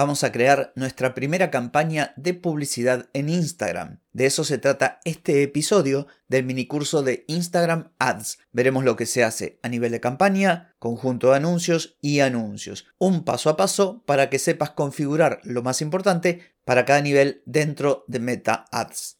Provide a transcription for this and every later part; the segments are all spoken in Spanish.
vamos a crear nuestra primera campaña de publicidad en Instagram. De eso se trata este episodio del minicurso de Instagram Ads. Veremos lo que se hace a nivel de campaña, conjunto de anuncios y anuncios. Un paso a paso para que sepas configurar lo más importante para cada nivel dentro de Meta Ads.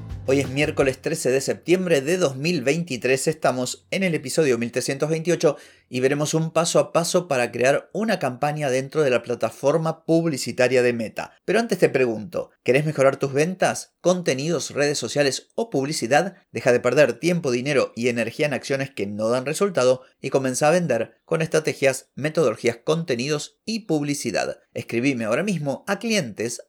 Hoy es miércoles 13 de septiembre de 2023, estamos en el episodio 1328 y veremos un paso a paso para crear una campaña dentro de la plataforma publicitaria de Meta. Pero antes te pregunto, ¿querés mejorar tus ventas, contenidos, redes sociales o publicidad? Deja de perder tiempo, dinero y energía en acciones que no dan resultado y comienza a vender con estrategias, metodologías, contenidos y publicidad. Escribime ahora mismo a clientes.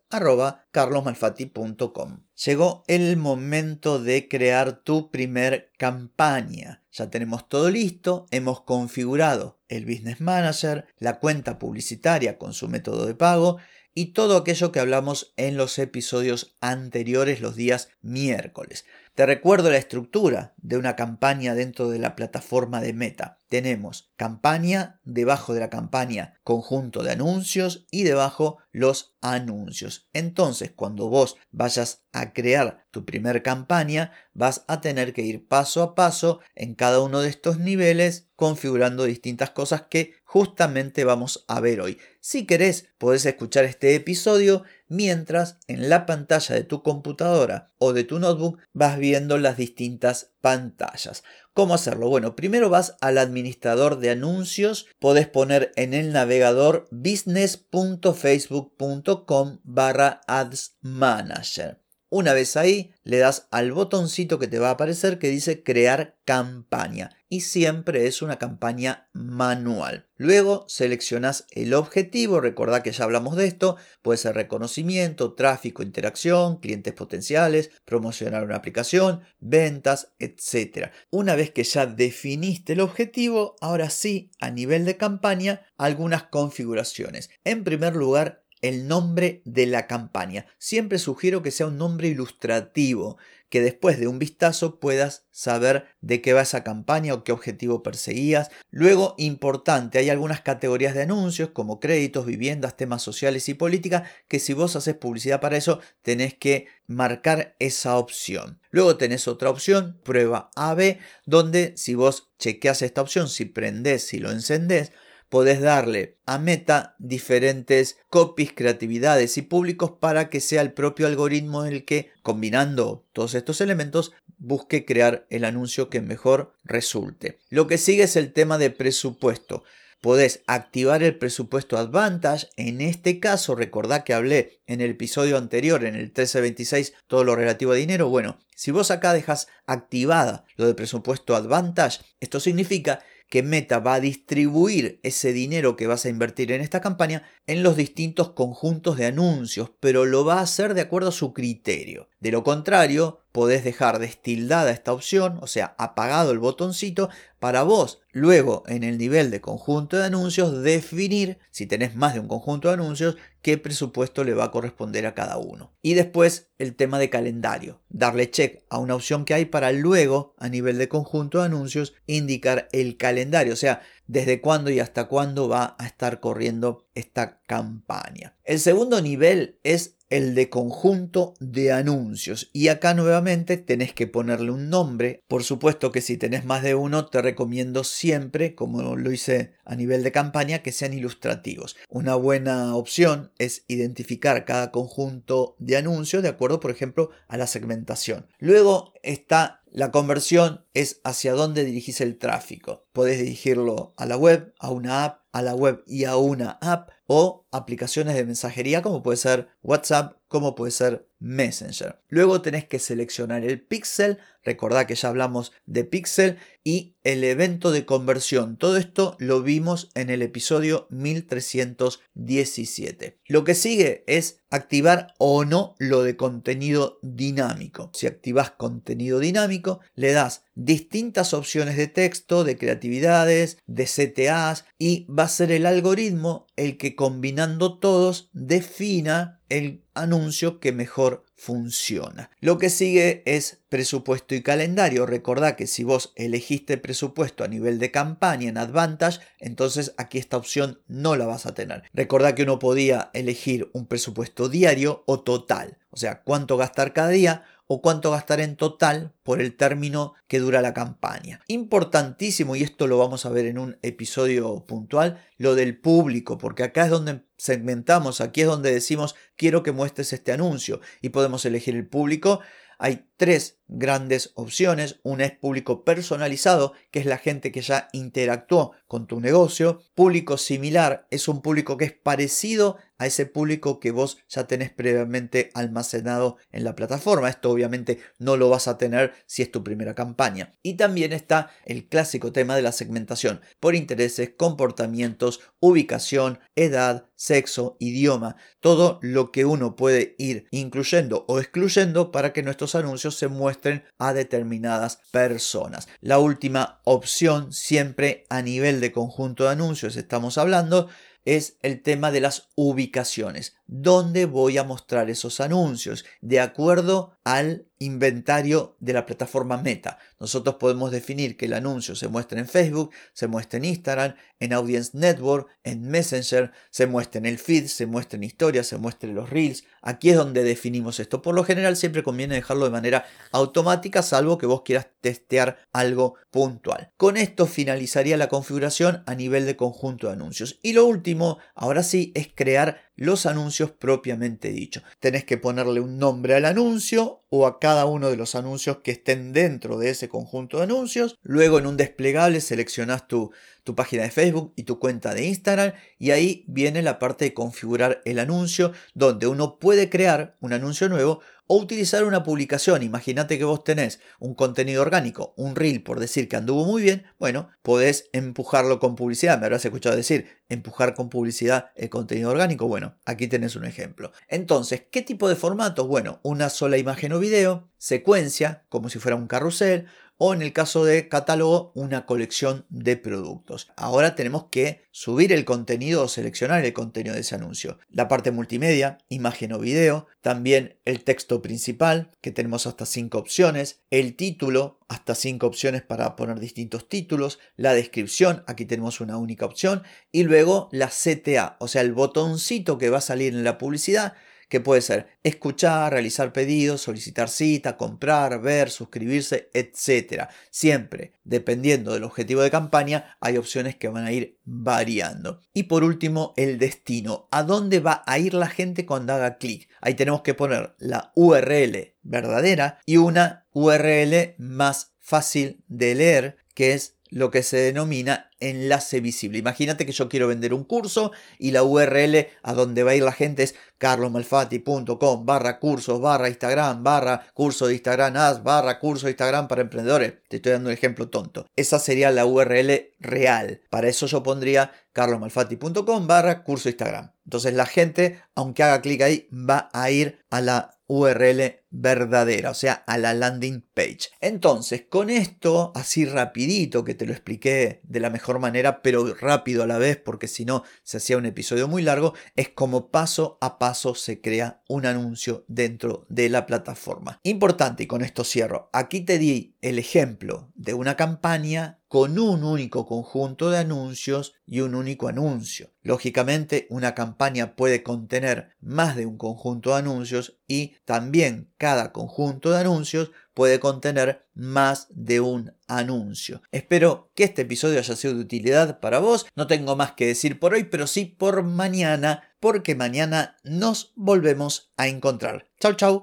Llegó el momento de crear tu primer campaña. Ya tenemos todo listo, hemos configurado el Business Manager, la cuenta publicitaria con su método de pago y todo aquello que hablamos en los episodios anteriores los días miércoles. Te recuerdo la estructura de una campaña dentro de la plataforma de Meta. Tenemos campaña, debajo de la campaña conjunto de anuncios y debajo los anuncios. Entonces, cuando vos vayas a crear tu primer campaña, vas a tener que ir paso a paso en cada uno de estos niveles configurando distintas cosas que justamente vamos a ver hoy. Si querés, podés escuchar este episodio mientras en la pantalla de tu computadora o de tu notebook vas viendo las distintas pantallas. ¿Cómo hacerlo? Bueno, primero vas al administrador de anuncios, podés poner en el navegador business.facebook.com barra ads manager. Una vez ahí, le das al botoncito que te va a aparecer que dice crear campaña y siempre es una campaña manual. Luego seleccionas el objetivo, recordá que ya hablamos de esto, puede ser reconocimiento, tráfico, interacción, clientes potenciales, promocionar una aplicación, ventas, etc. Una vez que ya definiste el objetivo, ahora sí, a nivel de campaña, algunas configuraciones. En primer lugar, el nombre de la campaña. Siempre sugiero que sea un nombre ilustrativo, que después de un vistazo puedas saber de qué va esa campaña o qué objetivo perseguías. Luego, importante, hay algunas categorías de anuncios como créditos, viviendas, temas sociales y política, que si vos haces publicidad para eso, tenés que marcar esa opción. Luego tenés otra opción, prueba AB, donde si vos chequeas esta opción, si prendés, si lo encendés, podés darle a Meta diferentes copies, creatividades y públicos para que sea el propio algoritmo el que, combinando todos estos elementos, busque crear el anuncio que mejor resulte. Lo que sigue es el tema de presupuesto. Podés activar el presupuesto Advantage. En este caso, recordá que hablé en el episodio anterior, en el 1326, todo lo relativo a dinero. Bueno, si vos acá dejas activada lo de presupuesto Advantage, esto significa que Meta va a distribuir ese dinero que vas a invertir en esta campaña en los distintos conjuntos de anuncios, pero lo va a hacer de acuerdo a su criterio. De lo contrario, podés dejar destildada esta opción, o sea, apagado el botoncito, para vos luego en el nivel de conjunto de anuncios definir, si tenés más de un conjunto de anuncios, qué presupuesto le va a corresponder a cada uno. Y después el tema de calendario, darle check a una opción que hay para luego a nivel de conjunto de anuncios indicar el calendario, o sea, desde cuándo y hasta cuándo va a estar corriendo esta campaña. El segundo nivel es el de conjunto de anuncios. Y acá nuevamente tenés que ponerle un nombre. Por supuesto que si tenés más de uno, te recomiendo siempre, como lo hice a nivel de campaña, que sean ilustrativos. Una buena opción es identificar cada conjunto de anuncios de acuerdo, por ejemplo, a la segmentación. Luego está la conversión es hacia dónde dirigís el tráfico. Podés dirigirlo a la web, a una app, a la web y a una app o aplicaciones de mensajería como puede ser WhatsApp, como puede ser Messenger. Luego tenés que seleccionar el pixel, recordá que ya hablamos de pixel y el evento de conversión. Todo esto lo vimos en el episodio 1317. Lo que sigue es activar o no lo de contenido dinámico. Si activas contenido dinámico, le das distintas opciones de texto, de creatividades, de CTAs y va a ser el algoritmo el que combinando todos defina el anuncio que mejor funciona. Lo que sigue es presupuesto y calendario. Recordá que si vos elegiste presupuesto a nivel de campaña en Advantage, entonces aquí esta opción no la vas a tener. Recordá que uno podía elegir un presupuesto diario o total, o sea, cuánto gastar cada día o cuánto gastar en total por el término que dura la campaña. Importantísimo, y esto lo vamos a ver en un episodio puntual, lo del público, porque acá es donde segmentamos, aquí es donde decimos quiero que muestres este anuncio y podemos elegir el público. Hay tres grandes opciones. Una es público personalizado, que es la gente que ya interactuó con tu negocio. Público similar es un público que es parecido a ese público que vos ya tenés previamente almacenado en la plataforma. Esto obviamente no lo vas a tener si es tu primera campaña. Y también está el clásico tema de la segmentación por intereses, comportamientos, ubicación, edad, sexo, idioma, todo lo que uno puede ir incluyendo o excluyendo para que nuestros anuncios se muestren a determinadas personas. La última opción, siempre a nivel de conjunto de anuncios estamos hablando, es el tema de las ubicaciones. ¿Dónde voy a mostrar esos anuncios? De acuerdo al inventario de la plataforma Meta. Nosotros podemos definir que el anuncio se muestre en Facebook, se muestre en Instagram, en Audience Network, en Messenger, se muestre en el feed, se muestre en historias, se muestre en los reels. Aquí es donde definimos esto. Por lo general siempre conviene dejarlo de manera automática, salvo que vos quieras testear algo puntual. Con esto finalizaría la configuración a nivel de conjunto de anuncios. Y lo último, ahora sí, es crear los anuncios propiamente dicho. Tenés que ponerle un nombre al anuncio o a cada uno de los anuncios que estén dentro de ese conjunto de anuncios. Luego en un desplegable seleccionas tu, tu página de Facebook y tu cuenta de Instagram y ahí viene la parte de configurar el anuncio donde uno puede crear un anuncio nuevo o utilizar una publicación. Imagínate que vos tenés un contenido orgánico, un reel por decir que anduvo muy bien, bueno, podés empujarlo con publicidad. Me habrás escuchado decir empujar con publicidad el contenido orgánico. Bueno, aquí tenés un ejemplo. Entonces, ¿qué tipo de formatos? Bueno, una sola imagen o video, secuencia, como si fuera un carrusel, o en el caso de catálogo una colección de productos. Ahora tenemos que subir el contenido o seleccionar el contenido de ese anuncio. La parte multimedia, imagen o video, también el texto principal, que tenemos hasta 5 opciones, el título, hasta 5 opciones para poner distintos títulos, la descripción, aquí tenemos una única opción, y luego la CTA, o sea, el botoncito que va a salir en la publicidad que puede ser escuchar, realizar pedidos, solicitar cita, comprar, ver, suscribirse, etc. Siempre, dependiendo del objetivo de campaña, hay opciones que van a ir variando. Y por último, el destino. ¿A dónde va a ir la gente cuando haga clic? Ahí tenemos que poner la URL verdadera y una URL más fácil de leer, que es lo que se denomina enlace visible. Imagínate que yo quiero vender un curso y la URL a donde va a ir la gente es carlomalfati.com barra cursos barra Instagram barra curso de Instagram ads barra curso de Instagram para emprendedores. Te estoy dando un ejemplo tonto. Esa sería la URL real. Para eso yo pondría carlomalfati.com barra curso Instagram. Entonces la gente, aunque haga clic ahí, va a ir a la URL verdadera, o sea, a la landing page. Entonces, con esto, así rapidito, que te lo expliqué de la mejor manera, pero rápido a la vez, porque si no se hacía un episodio muy largo, es como paso a paso se crea un anuncio dentro de la plataforma. Importante, y con esto cierro, aquí te di el ejemplo de una campaña con un único conjunto de anuncios y un único anuncio. Lógicamente, una campaña puede contener más de un conjunto de anuncios y también cada conjunto de anuncios puede contener más de un anuncio. Espero que este episodio haya sido de utilidad para vos. No tengo más que decir por hoy, pero sí por mañana, porque mañana nos volvemos a encontrar. Chau, chau.